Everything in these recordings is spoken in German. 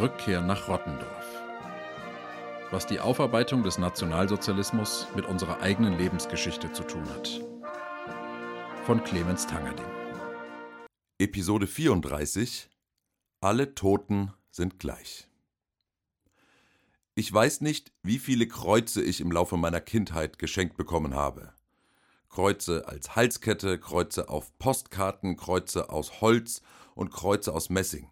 Rückkehr nach Rottendorf. Was die Aufarbeitung des Nationalsozialismus mit unserer eigenen Lebensgeschichte zu tun hat. Von Clemens Tangerding. Episode 34 Alle Toten sind gleich. Ich weiß nicht, wie viele Kreuze ich im Laufe meiner Kindheit geschenkt bekommen habe. Kreuze als Halskette, Kreuze auf Postkarten, Kreuze aus Holz und Kreuze aus Messing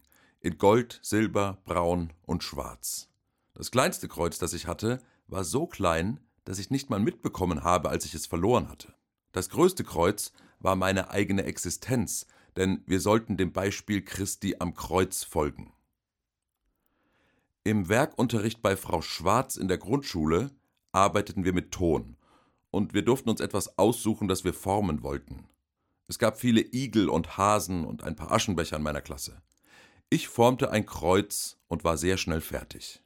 in Gold, Silber, Braun und Schwarz. Das kleinste Kreuz, das ich hatte, war so klein, dass ich nicht mal mitbekommen habe, als ich es verloren hatte. Das größte Kreuz war meine eigene Existenz, denn wir sollten dem Beispiel Christi am Kreuz folgen. Im Werkunterricht bei Frau Schwarz in der Grundschule arbeiteten wir mit Ton, und wir durften uns etwas aussuchen, das wir formen wollten. Es gab viele Igel und Hasen und ein paar Aschenbecher in meiner Klasse. Ich formte ein Kreuz und war sehr schnell fertig.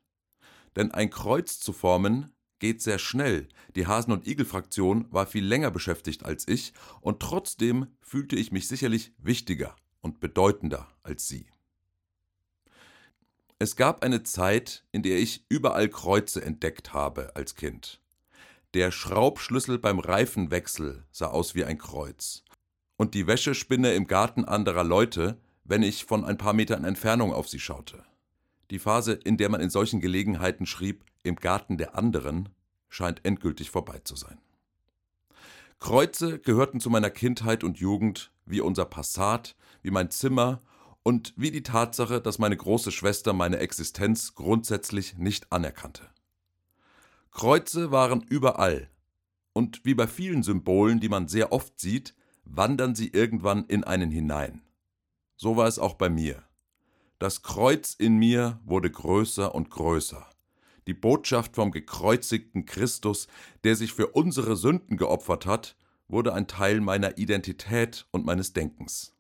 Denn ein Kreuz zu formen geht sehr schnell. Die Hasen- und Igel-Fraktion war viel länger beschäftigt als ich und trotzdem fühlte ich mich sicherlich wichtiger und bedeutender als sie. Es gab eine Zeit, in der ich überall Kreuze entdeckt habe als Kind. Der Schraubschlüssel beim Reifenwechsel sah aus wie ein Kreuz. Und die Wäschespinne im Garten anderer Leute wenn ich von ein paar Metern Entfernung auf sie schaute. Die Phase, in der man in solchen Gelegenheiten schrieb, im Garten der anderen, scheint endgültig vorbei zu sein. Kreuze gehörten zu meiner Kindheit und Jugend wie unser Passat, wie mein Zimmer und wie die Tatsache, dass meine große Schwester meine Existenz grundsätzlich nicht anerkannte. Kreuze waren überall, und wie bei vielen Symbolen, die man sehr oft sieht, wandern sie irgendwann in einen hinein. So war es auch bei mir. Das Kreuz in mir wurde größer und größer. Die Botschaft vom gekreuzigten Christus, der sich für unsere Sünden geopfert hat, wurde ein Teil meiner Identität und meines Denkens.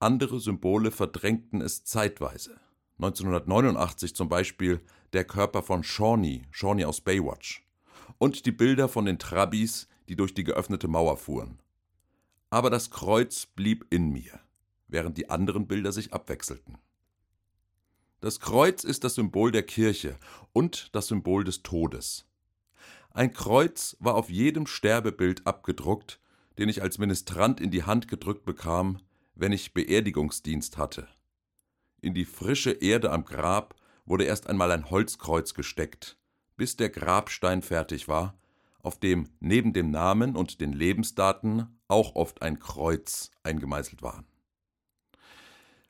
Andere Symbole verdrängten es zeitweise. 1989 zum Beispiel der Körper von Shawnee, Shawnee aus Baywatch. Und die Bilder von den Trabis, die durch die geöffnete Mauer fuhren. Aber das Kreuz blieb in mir während die anderen Bilder sich abwechselten. Das Kreuz ist das Symbol der Kirche und das Symbol des Todes. Ein Kreuz war auf jedem Sterbebild abgedruckt, den ich als Ministrant in die Hand gedrückt bekam, wenn ich Beerdigungsdienst hatte. In die frische Erde am Grab wurde erst einmal ein Holzkreuz gesteckt, bis der Grabstein fertig war, auf dem neben dem Namen und den Lebensdaten auch oft ein Kreuz eingemeißelt war.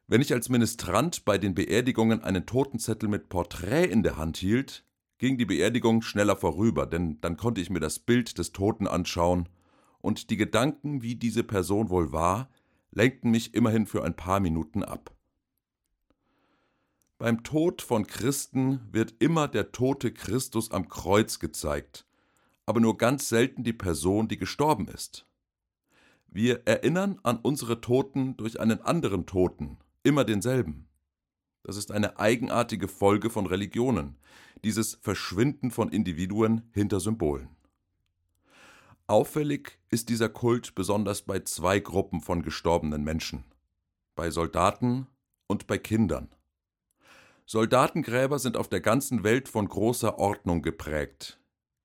Wenn ich als Ministrant bei den Beerdigungen einen Totenzettel mit Porträt in der Hand hielt, ging die Beerdigung schneller vorüber, denn dann konnte ich mir das Bild des Toten anschauen, und die Gedanken, wie diese Person wohl war, lenkten mich immerhin für ein paar Minuten ab. Beim Tod von Christen wird immer der tote Christus am Kreuz gezeigt, aber nur ganz selten die Person, die gestorben ist. Wir erinnern an unsere Toten durch einen anderen Toten, immer denselben. Das ist eine eigenartige Folge von Religionen, dieses Verschwinden von Individuen hinter Symbolen. Auffällig ist dieser Kult besonders bei zwei Gruppen von gestorbenen Menschen, bei Soldaten und bei Kindern. Soldatengräber sind auf der ganzen Welt von großer Ordnung geprägt.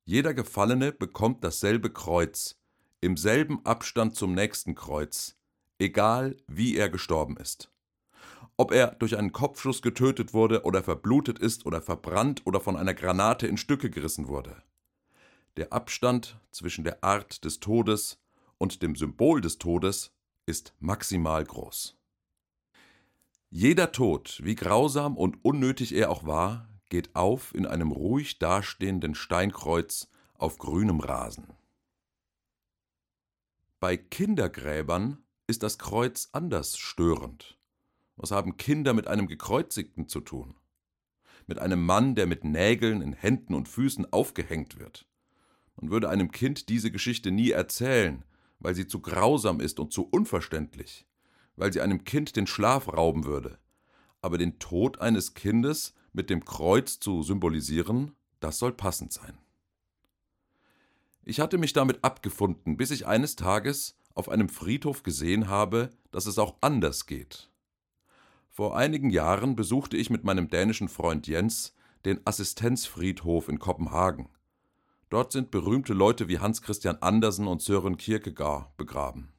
Jeder Gefallene bekommt dasselbe Kreuz, im selben Abstand zum nächsten Kreuz, egal wie er gestorben ist. Ob er durch einen Kopfschuss getötet wurde oder verblutet ist oder verbrannt oder von einer Granate in Stücke gerissen wurde. Der Abstand zwischen der Art des Todes und dem Symbol des Todes ist maximal groß. Jeder Tod, wie grausam und unnötig er auch war, geht auf in einem ruhig dastehenden Steinkreuz auf grünem Rasen. Bei Kindergräbern ist das Kreuz anders störend. Was haben Kinder mit einem Gekreuzigten zu tun? Mit einem Mann, der mit Nägeln in Händen und Füßen aufgehängt wird. Man würde einem Kind diese Geschichte nie erzählen, weil sie zu grausam ist und zu unverständlich, weil sie einem Kind den Schlaf rauben würde. Aber den Tod eines Kindes mit dem Kreuz zu symbolisieren, das soll passend sein. Ich hatte mich damit abgefunden, bis ich eines Tages auf einem Friedhof gesehen habe, dass es auch anders geht. Vor einigen Jahren besuchte ich mit meinem dänischen Freund Jens den Assistenzfriedhof in Kopenhagen. Dort sind berühmte Leute wie Hans Christian Andersen und Søren Kierkegaard begraben.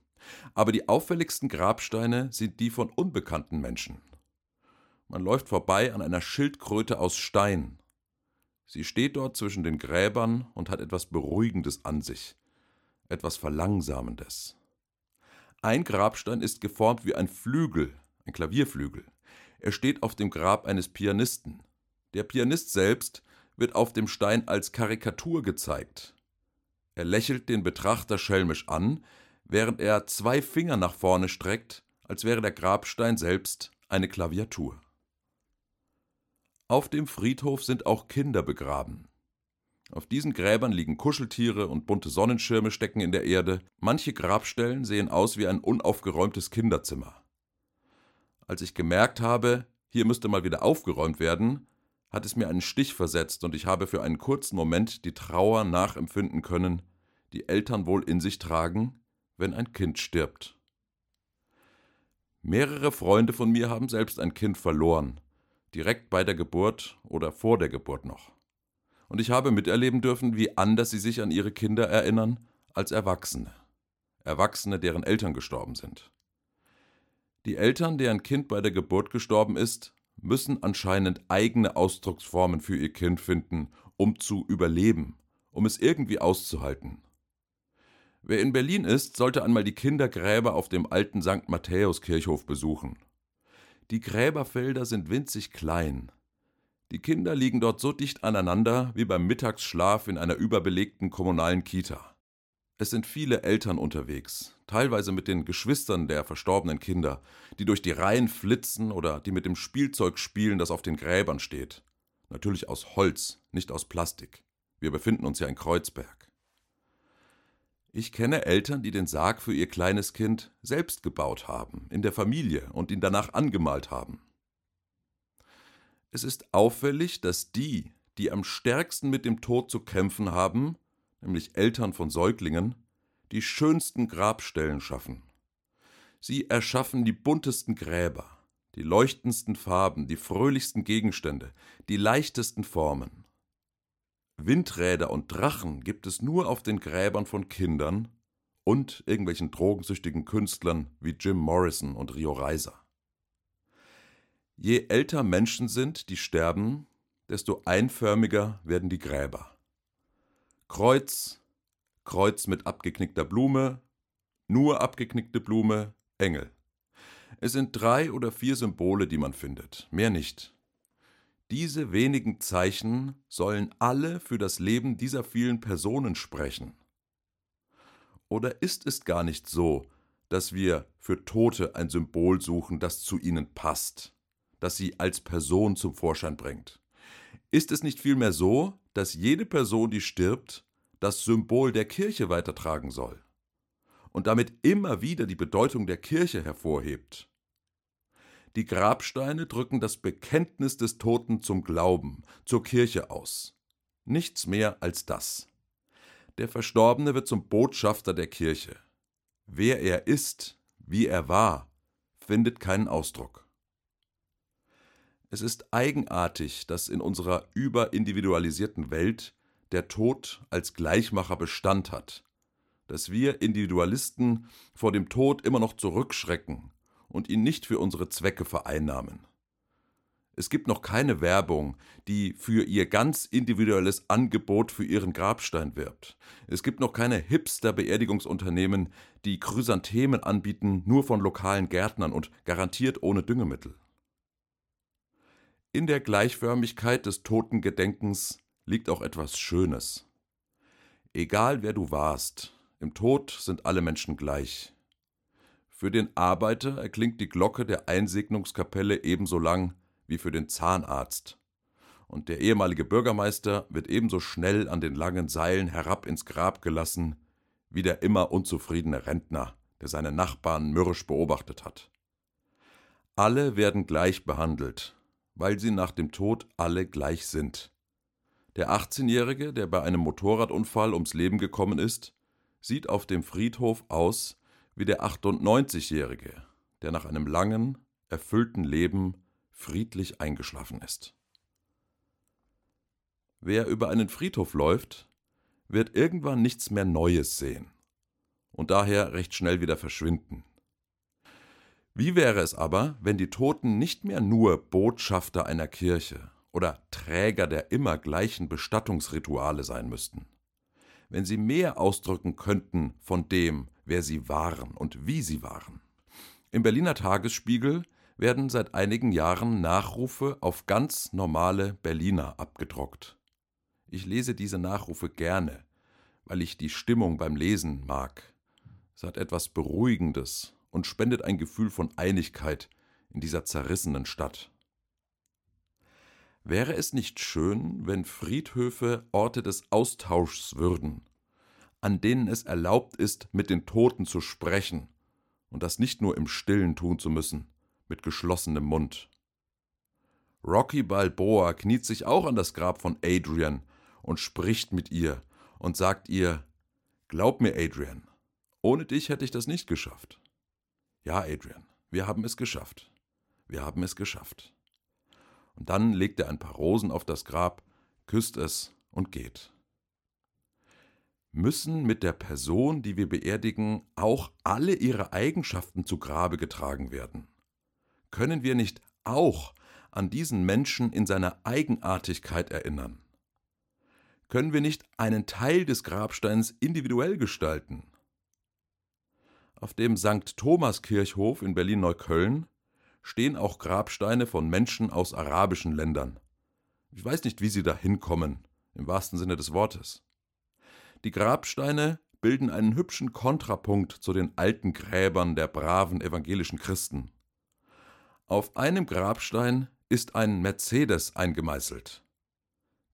Aber die auffälligsten Grabsteine sind die von unbekannten Menschen. Man läuft vorbei an einer Schildkröte aus Stein. Sie steht dort zwischen den Gräbern und hat etwas Beruhigendes an sich, etwas Verlangsamendes. Ein Grabstein ist geformt wie ein Flügel, ein Klavierflügel. Er steht auf dem Grab eines Pianisten. Der Pianist selbst wird auf dem Stein als Karikatur gezeigt. Er lächelt den Betrachter schelmisch an, während er zwei Finger nach vorne streckt, als wäre der Grabstein selbst eine Klaviatur. Auf dem Friedhof sind auch Kinder begraben. Auf diesen Gräbern liegen Kuscheltiere und bunte Sonnenschirme stecken in der Erde. Manche Grabstellen sehen aus wie ein unaufgeräumtes Kinderzimmer. Als ich gemerkt habe, hier müsste mal wieder aufgeräumt werden, hat es mir einen Stich versetzt und ich habe für einen kurzen Moment die Trauer nachempfinden können, die Eltern wohl in sich tragen, wenn ein Kind stirbt. Mehrere Freunde von mir haben selbst ein Kind verloren, direkt bei der Geburt oder vor der Geburt noch. Und ich habe miterleben dürfen, wie anders sie sich an ihre Kinder erinnern als Erwachsene. Erwachsene, deren Eltern gestorben sind. Die Eltern, deren Kind bei der Geburt gestorben ist, müssen anscheinend eigene Ausdrucksformen für ihr Kind finden, um zu überleben, um es irgendwie auszuhalten. Wer in Berlin ist, sollte einmal die Kindergräber auf dem alten St. Matthäus-Kirchhof besuchen. Die Gräberfelder sind winzig klein. Die Kinder liegen dort so dicht aneinander wie beim Mittagsschlaf in einer überbelegten kommunalen Kita. Es sind viele Eltern unterwegs, teilweise mit den Geschwistern der verstorbenen Kinder, die durch die Reihen flitzen oder die mit dem Spielzeug spielen, das auf den Gräbern steht. Natürlich aus Holz, nicht aus Plastik. Wir befinden uns ja in Kreuzberg. Ich kenne Eltern, die den Sarg für ihr kleines Kind selbst gebaut haben, in der Familie und ihn danach angemalt haben. Es ist auffällig, dass die, die am stärksten mit dem Tod zu kämpfen haben, nämlich Eltern von Säuglingen, die schönsten Grabstellen schaffen. Sie erschaffen die buntesten Gräber, die leuchtendsten Farben, die fröhlichsten Gegenstände, die leichtesten Formen. Windräder und Drachen gibt es nur auf den Gräbern von Kindern und irgendwelchen drogensüchtigen Künstlern wie Jim Morrison und Rio Reiser. Je älter Menschen sind, die sterben, desto einförmiger werden die Gräber. Kreuz, Kreuz mit abgeknickter Blume, nur abgeknickte Blume, Engel. Es sind drei oder vier Symbole, die man findet, mehr nicht. Diese wenigen Zeichen sollen alle für das Leben dieser vielen Personen sprechen. Oder ist es gar nicht so, dass wir für Tote ein Symbol suchen, das zu ihnen passt, das sie als Person zum Vorschein bringt? Ist es nicht vielmehr so, dass jede Person, die stirbt, das Symbol der Kirche weitertragen soll und damit immer wieder die Bedeutung der Kirche hervorhebt? Die Grabsteine drücken das Bekenntnis des Toten zum Glauben, zur Kirche aus. Nichts mehr als das. Der Verstorbene wird zum Botschafter der Kirche. Wer er ist, wie er war, findet keinen Ausdruck. Es ist eigenartig, dass in unserer überindividualisierten Welt der Tod als Gleichmacher Bestand hat, dass wir Individualisten vor dem Tod immer noch zurückschrecken und ihn nicht für unsere Zwecke vereinnahmen. Es gibt noch keine Werbung, die für ihr ganz individuelles Angebot für ihren Grabstein wirbt. Es gibt noch keine Hipster-Beerdigungsunternehmen, die Chrysanthemen anbieten, nur von lokalen Gärtnern und garantiert ohne Düngemittel. In der Gleichförmigkeit des Totengedenkens liegt auch etwas Schönes. Egal wer du warst, im Tod sind alle Menschen gleich. Für den Arbeiter erklingt die Glocke der Einsegnungskapelle ebenso lang wie für den Zahnarzt. Und der ehemalige Bürgermeister wird ebenso schnell an den langen Seilen herab ins Grab gelassen, wie der immer unzufriedene Rentner, der seine Nachbarn mürrisch beobachtet hat. Alle werden gleich behandelt, weil sie nach dem Tod alle gleich sind. Der 18-Jährige, der bei einem Motorradunfall ums Leben gekommen ist, sieht auf dem Friedhof aus wie der 98-Jährige, der nach einem langen, erfüllten Leben friedlich eingeschlafen ist. Wer über einen Friedhof läuft, wird irgendwann nichts mehr Neues sehen und daher recht schnell wieder verschwinden. Wie wäre es aber, wenn die Toten nicht mehr nur Botschafter einer Kirche oder Träger der immer gleichen Bestattungsrituale sein müssten? Wenn sie mehr ausdrücken könnten von dem, wer sie waren und wie sie waren? Im Berliner Tagesspiegel werden seit einigen Jahren Nachrufe auf ganz normale Berliner abgedruckt. Ich lese diese Nachrufe gerne, weil ich die Stimmung beim Lesen mag. Es hat etwas Beruhigendes und spendet ein Gefühl von Einigkeit in dieser zerrissenen Stadt. Wäre es nicht schön, wenn Friedhöfe Orte des Austauschs würden, an denen es erlaubt ist, mit den Toten zu sprechen und das nicht nur im Stillen tun zu müssen, mit geschlossenem Mund. Rocky Balboa kniet sich auch an das Grab von Adrian und spricht mit ihr und sagt ihr, Glaub mir, Adrian, ohne dich hätte ich das nicht geschafft. Ja, Adrian, wir haben es geschafft. Wir haben es geschafft. Dann legt er ein paar Rosen auf das Grab, küsst es und geht. Müssen mit der Person, die wir beerdigen, auch alle ihre Eigenschaften zu Grabe getragen werden? Können wir nicht auch an diesen Menschen in seiner Eigenartigkeit erinnern? Können wir nicht einen Teil des Grabsteins individuell gestalten? Auf dem St. Thomas Kirchhof in Berlin-Neukölln stehen auch Grabsteine von Menschen aus arabischen Ländern. Ich weiß nicht, wie sie da hinkommen, im wahrsten Sinne des Wortes. Die Grabsteine bilden einen hübschen Kontrapunkt zu den alten Gräbern der braven evangelischen Christen. Auf einem Grabstein ist ein Mercedes eingemeißelt.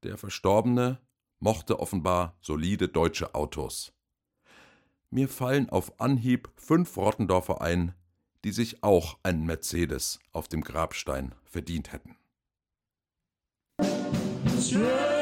Der Verstorbene mochte offenbar solide deutsche Autos. Mir fallen auf Anhieb fünf Rottendorfer ein, die sich auch einen Mercedes auf dem Grabstein verdient hätten. Yeah.